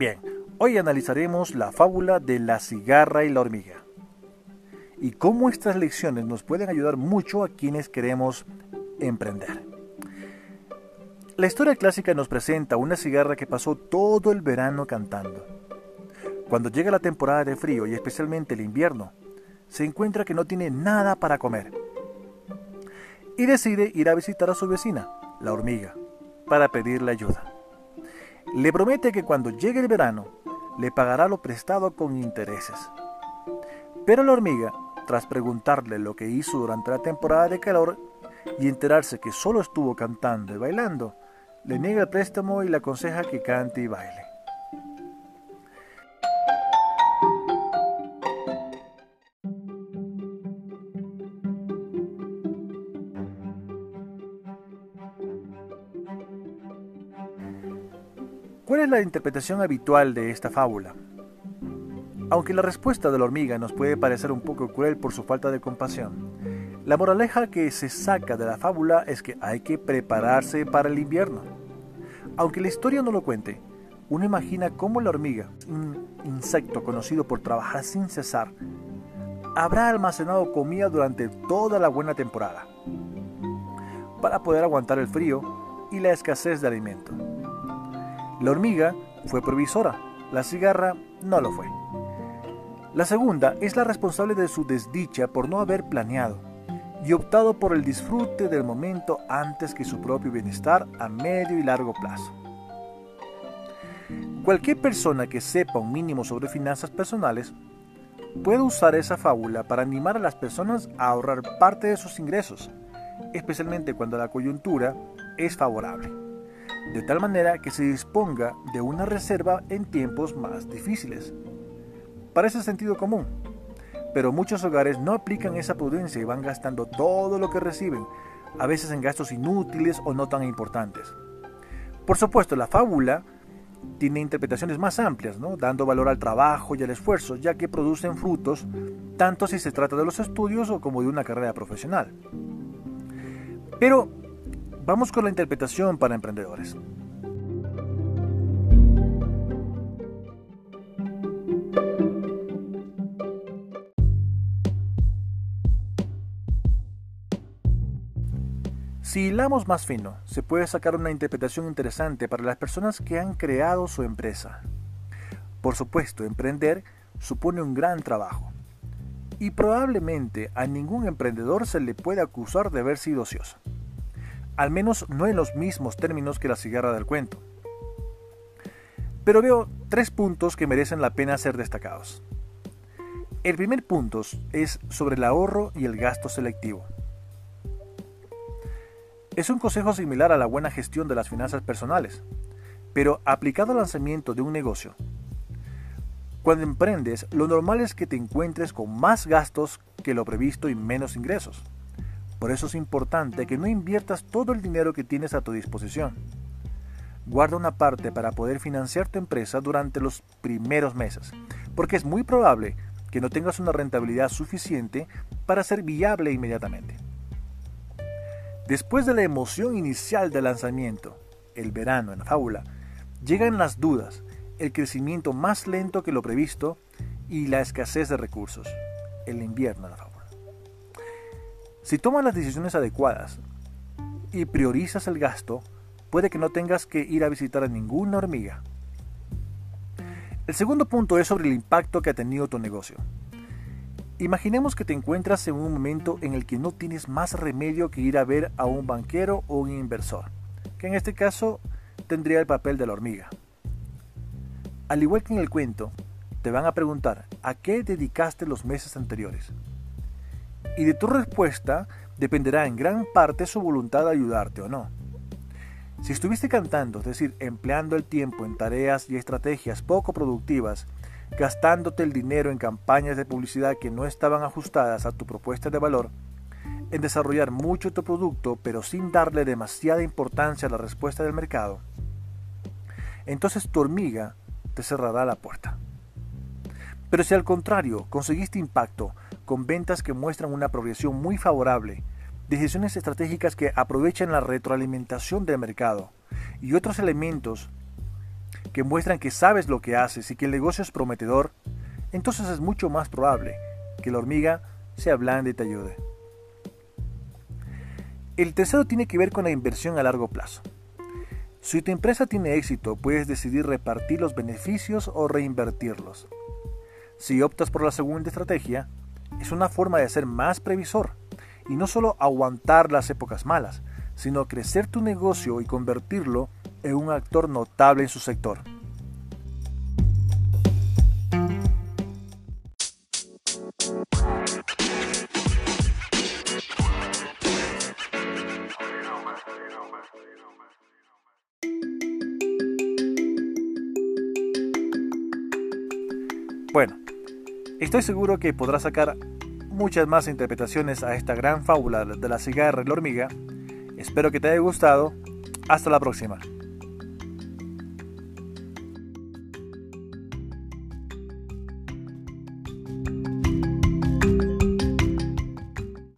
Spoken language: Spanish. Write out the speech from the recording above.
Bien, hoy analizaremos la fábula de la cigarra y la hormiga y cómo estas lecciones nos pueden ayudar mucho a quienes queremos emprender. La historia clásica nos presenta una cigarra que pasó todo el verano cantando. Cuando llega la temporada de frío y especialmente el invierno, se encuentra que no tiene nada para comer y decide ir a visitar a su vecina, la hormiga, para pedirle ayuda. Le promete que cuando llegue el verano le pagará lo prestado con intereses. Pero la hormiga, tras preguntarle lo que hizo durante la temporada de calor y enterarse que solo estuvo cantando y bailando, le niega el préstamo y le aconseja que cante y baile. ¿Cuál es la interpretación habitual de esta fábula? Aunque la respuesta de la hormiga nos puede parecer un poco cruel por su falta de compasión, la moraleja que se saca de la fábula es que hay que prepararse para el invierno. Aunque la historia no lo cuente, uno imagina cómo la hormiga, un insecto conocido por trabajar sin cesar, habrá almacenado comida durante toda la buena temporada para poder aguantar el frío y la escasez de alimento. La hormiga fue provisora, la cigarra no lo fue. La segunda es la responsable de su desdicha por no haber planeado y optado por el disfrute del momento antes que su propio bienestar a medio y largo plazo. Cualquier persona que sepa un mínimo sobre finanzas personales puede usar esa fábula para animar a las personas a ahorrar parte de sus ingresos, especialmente cuando la coyuntura es favorable de tal manera que se disponga de una reserva en tiempos más difíciles. Parece sentido común, pero muchos hogares no aplican esa prudencia y van gastando todo lo que reciben, a veces en gastos inútiles o no tan importantes. Por supuesto, la fábula tiene interpretaciones más amplias, ¿no? dando valor al trabajo y al esfuerzo, ya que producen frutos, tanto si se trata de los estudios o como de una carrera profesional. Pero Vamos con la interpretación para emprendedores. Si hilamos más fino, se puede sacar una interpretación interesante para las personas que han creado su empresa. Por supuesto, emprender supone un gran trabajo. Y probablemente a ningún emprendedor se le puede acusar de haber sido ocioso al menos no en los mismos términos que la cigarra del cuento. Pero veo tres puntos que merecen la pena ser destacados. El primer punto es sobre el ahorro y el gasto selectivo. Es un consejo similar a la buena gestión de las finanzas personales, pero aplicado al lanzamiento de un negocio. Cuando emprendes, lo normal es que te encuentres con más gastos que lo previsto y menos ingresos. Por eso es importante que no inviertas todo el dinero que tienes a tu disposición. Guarda una parte para poder financiar tu empresa durante los primeros meses, porque es muy probable que no tengas una rentabilidad suficiente para ser viable inmediatamente. Después de la emoción inicial del lanzamiento, el verano en la fábula, llegan las dudas, el crecimiento más lento que lo previsto y la escasez de recursos, el invierno en la fábula. Si tomas las decisiones adecuadas y priorizas el gasto, puede que no tengas que ir a visitar a ninguna hormiga. El segundo punto es sobre el impacto que ha tenido tu negocio. Imaginemos que te encuentras en un momento en el que no tienes más remedio que ir a ver a un banquero o un inversor, que en este caso tendría el papel de la hormiga. Al igual que en el cuento, te van a preguntar a qué dedicaste los meses anteriores y de tu respuesta dependerá en gran parte su voluntad de ayudarte o no. Si estuviste cantando, es decir, empleando el tiempo en tareas y estrategias poco productivas, gastándote el dinero en campañas de publicidad que no estaban ajustadas a tu propuesta de valor, en desarrollar mucho tu producto pero sin darle demasiada importancia a la respuesta del mercado, entonces tu hormiga te cerrará la puerta. Pero si al contrario conseguiste impacto con ventas que muestran una progresión muy favorable, decisiones estratégicas que aprovechan la retroalimentación del mercado y otros elementos que muestran que sabes lo que haces y que el negocio es prometedor, entonces es mucho más probable que la hormiga se ablande y te ayude. El tercero tiene que ver con la inversión a largo plazo. Si tu empresa tiene éxito, puedes decidir repartir los beneficios o reinvertirlos. Si optas por la segunda estrategia, es una forma de ser más previsor y no solo aguantar las épocas malas, sino crecer tu negocio y convertirlo en un actor notable en su sector. Bueno, estoy seguro que podrás sacar muchas más interpretaciones a esta gran fábula de la cigarra y la hormiga. Espero que te haya gustado. Hasta la próxima.